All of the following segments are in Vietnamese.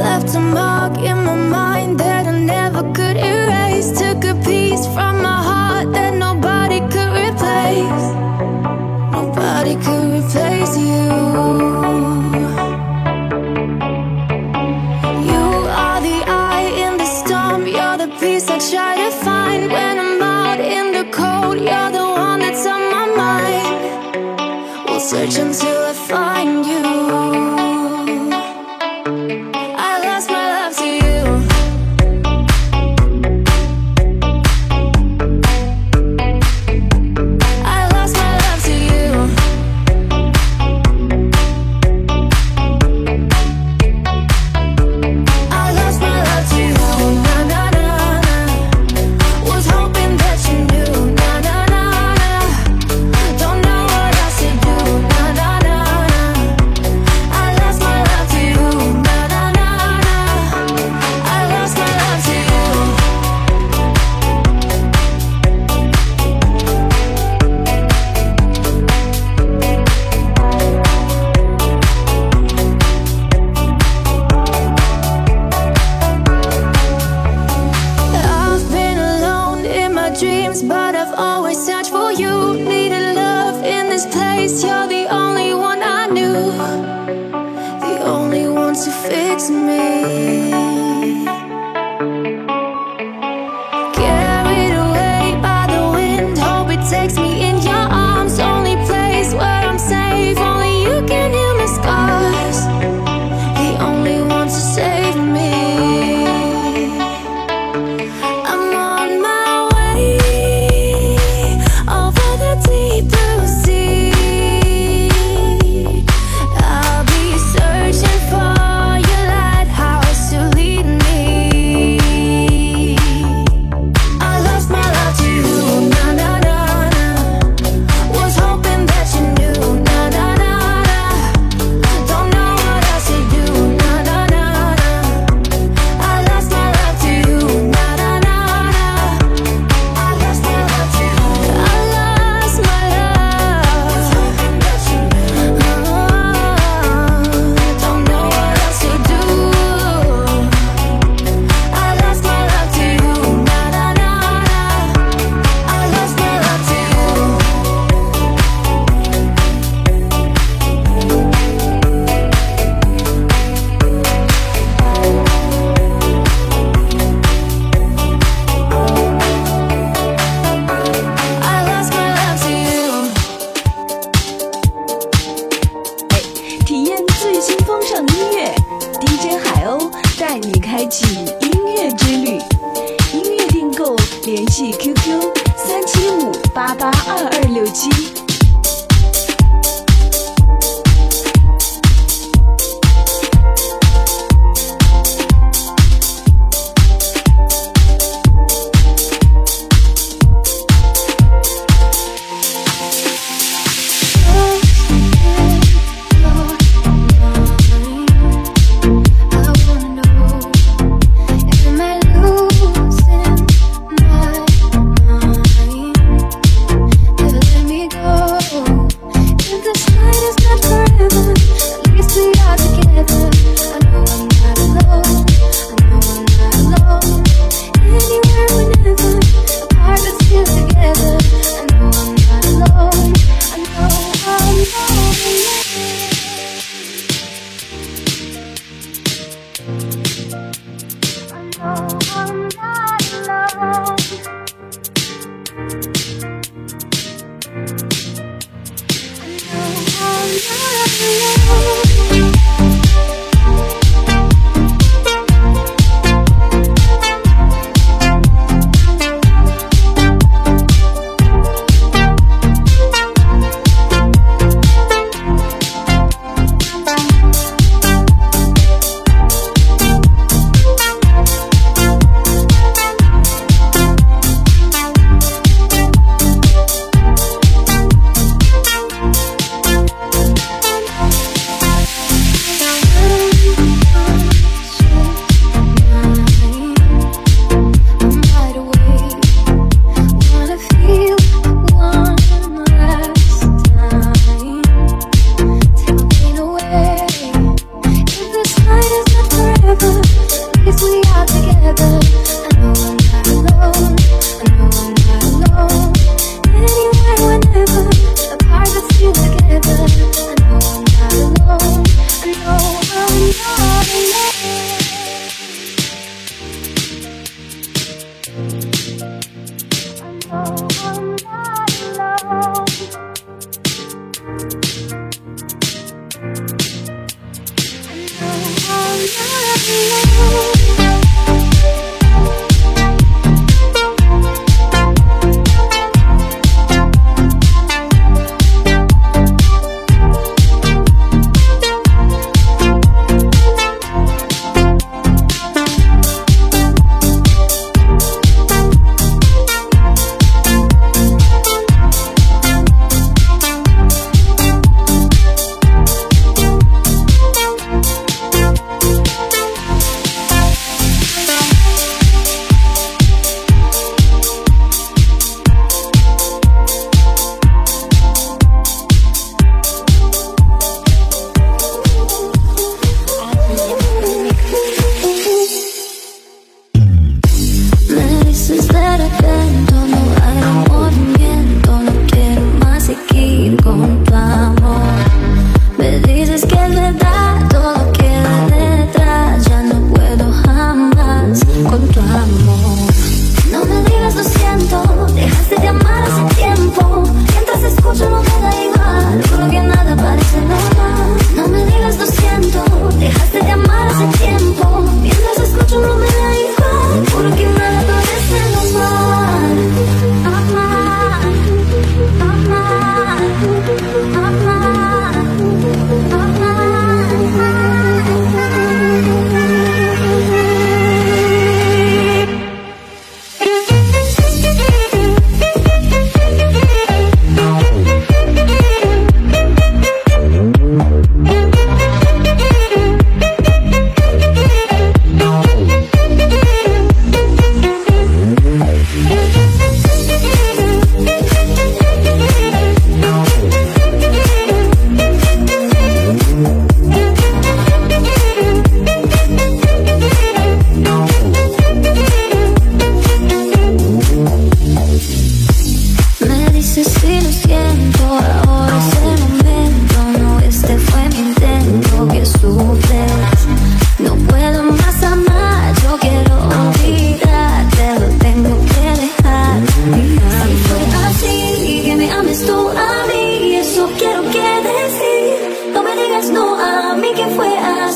left a mark in my mind. fix me. together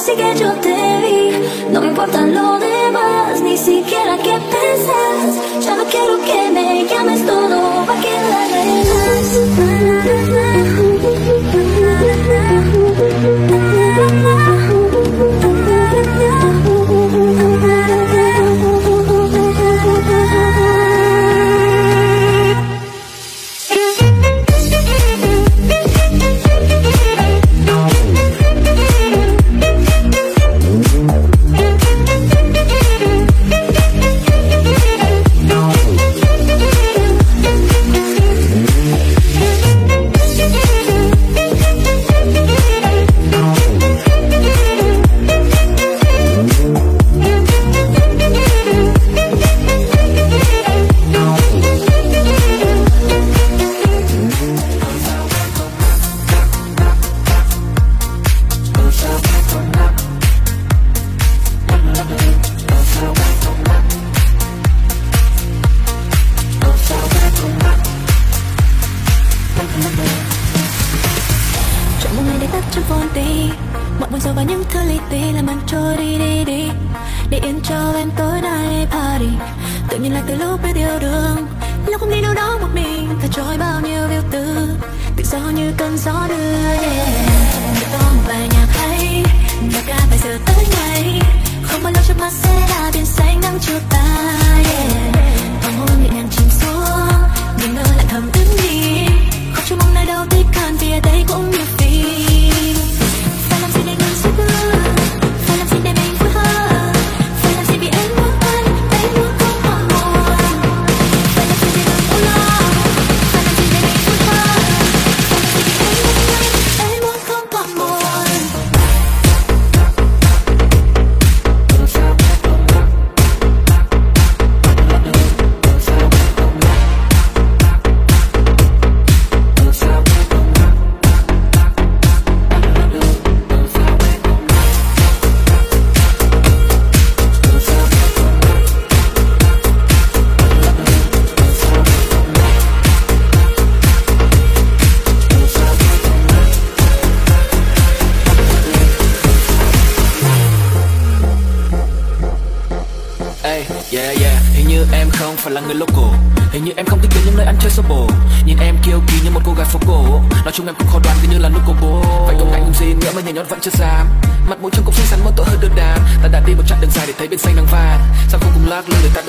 así que yo te vi. No me importa lo demás, ni siquiera qué pensás. Ya no quiero que me llames todo. như cơn gió đưa về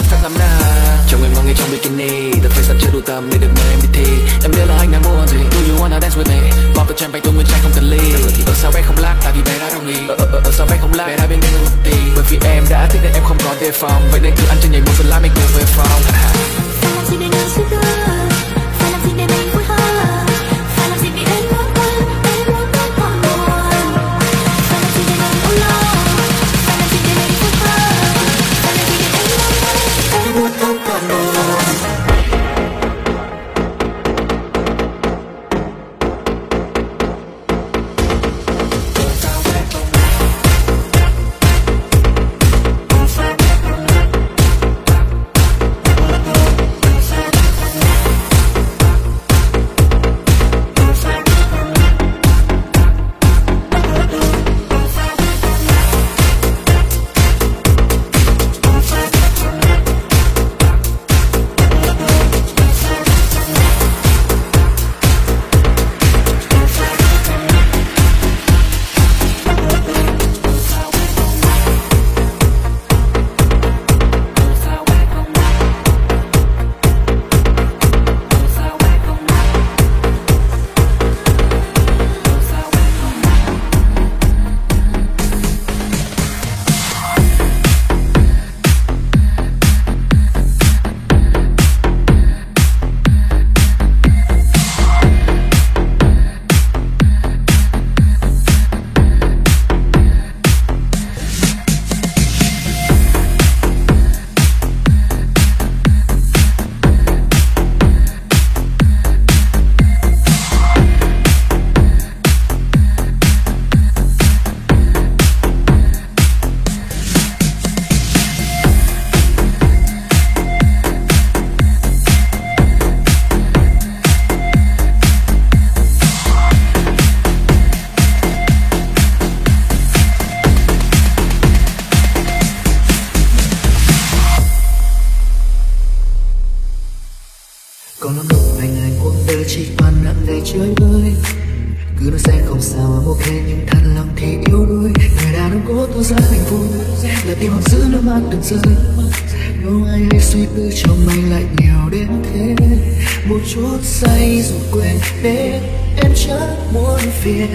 sao dám nào Chồng em mang ngay trong bikini Đặt face sẵn chưa đủ tầm để được mời em đi thi. Em biết là anh đang muốn gì. Do you wanna dance with me? Pop the champagne tôi nguyên trai không cần ly. Thì ở sao bé không lắc Tại vì bé đã đồng ý. Ở, ở, ở sao bé không lắc Bé đã bên đây một tí Bởi vì em đã thích nên em không có đề phòng. Vậy nên cứ ăn chân nhảy một phần lá mình cùng về phòng. Em chỉ để ngắm chút say rồi quên hết em chẳng muốn phiền.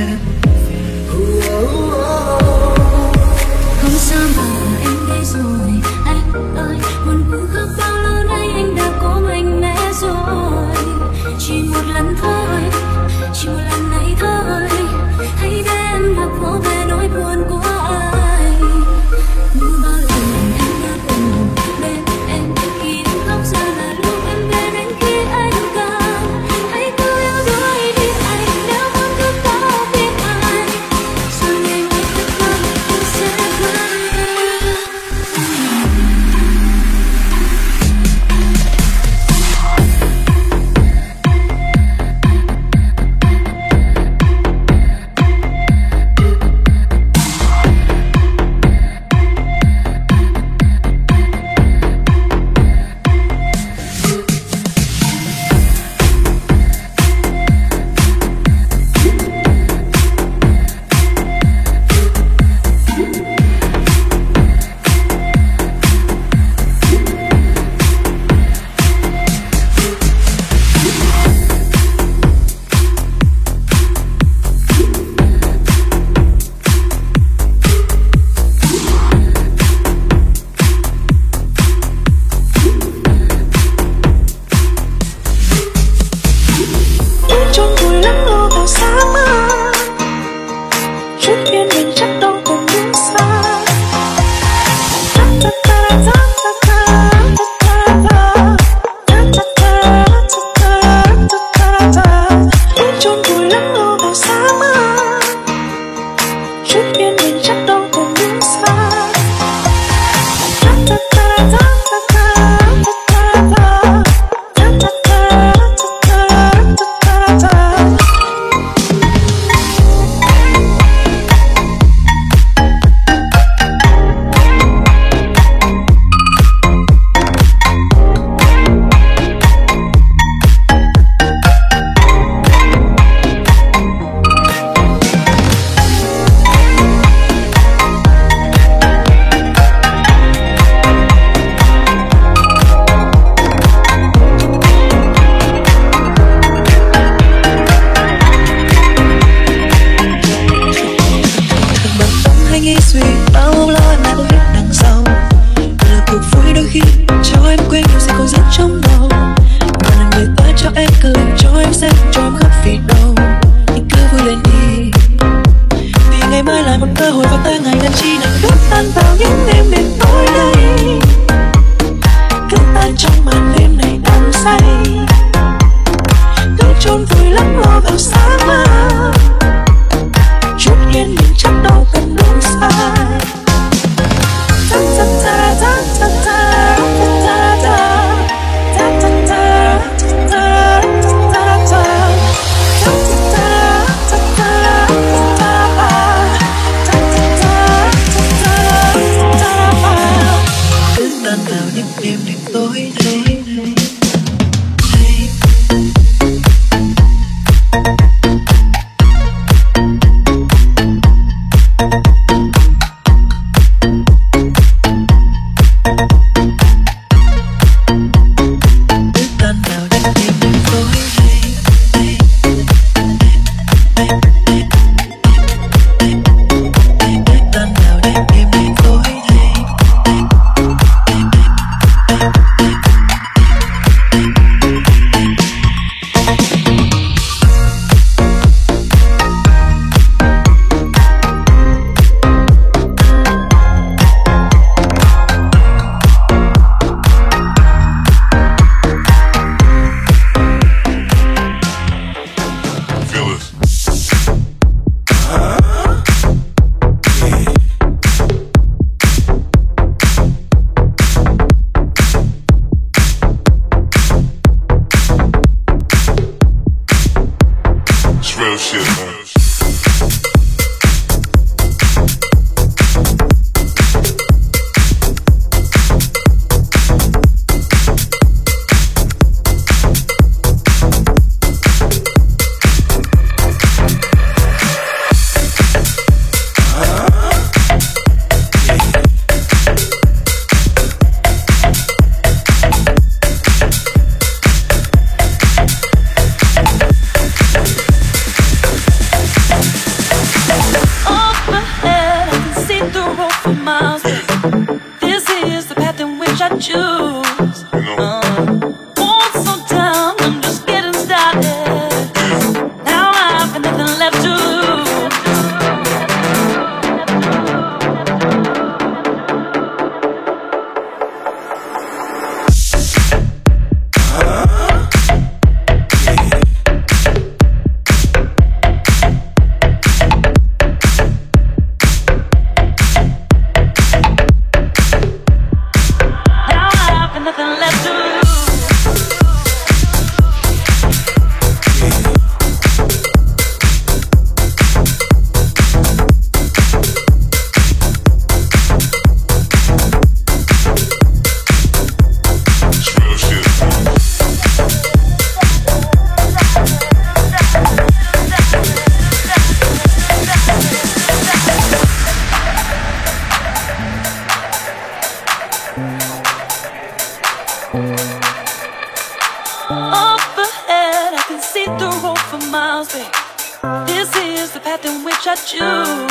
won't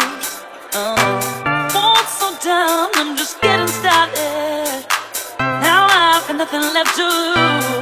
oh, slow down, I'm just getting started. Now I've got nothing left to lose.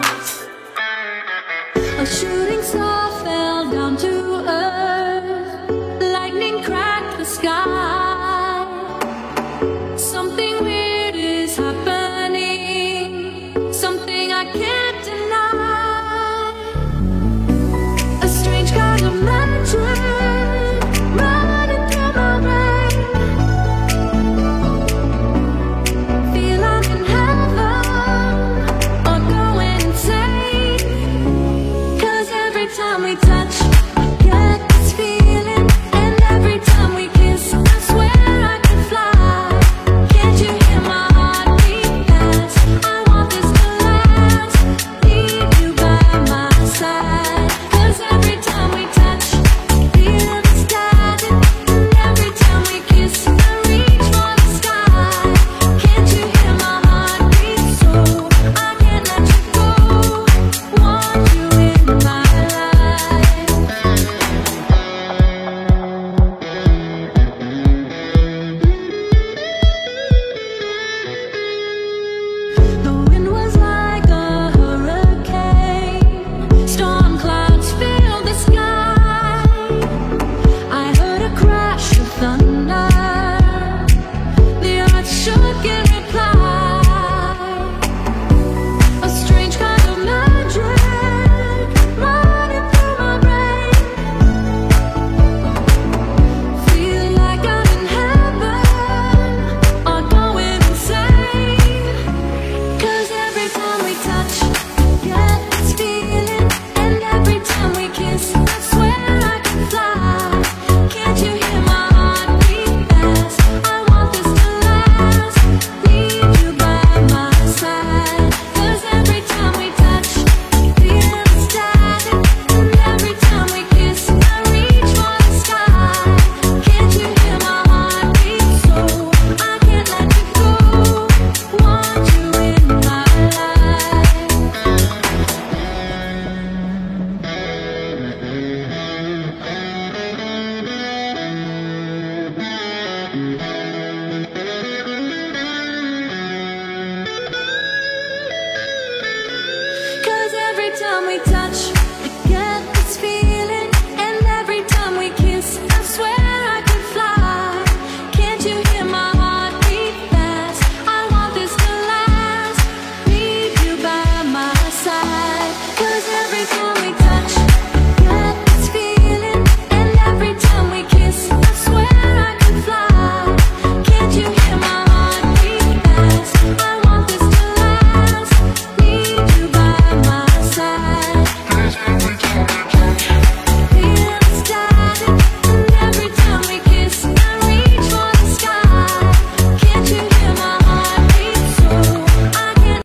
time we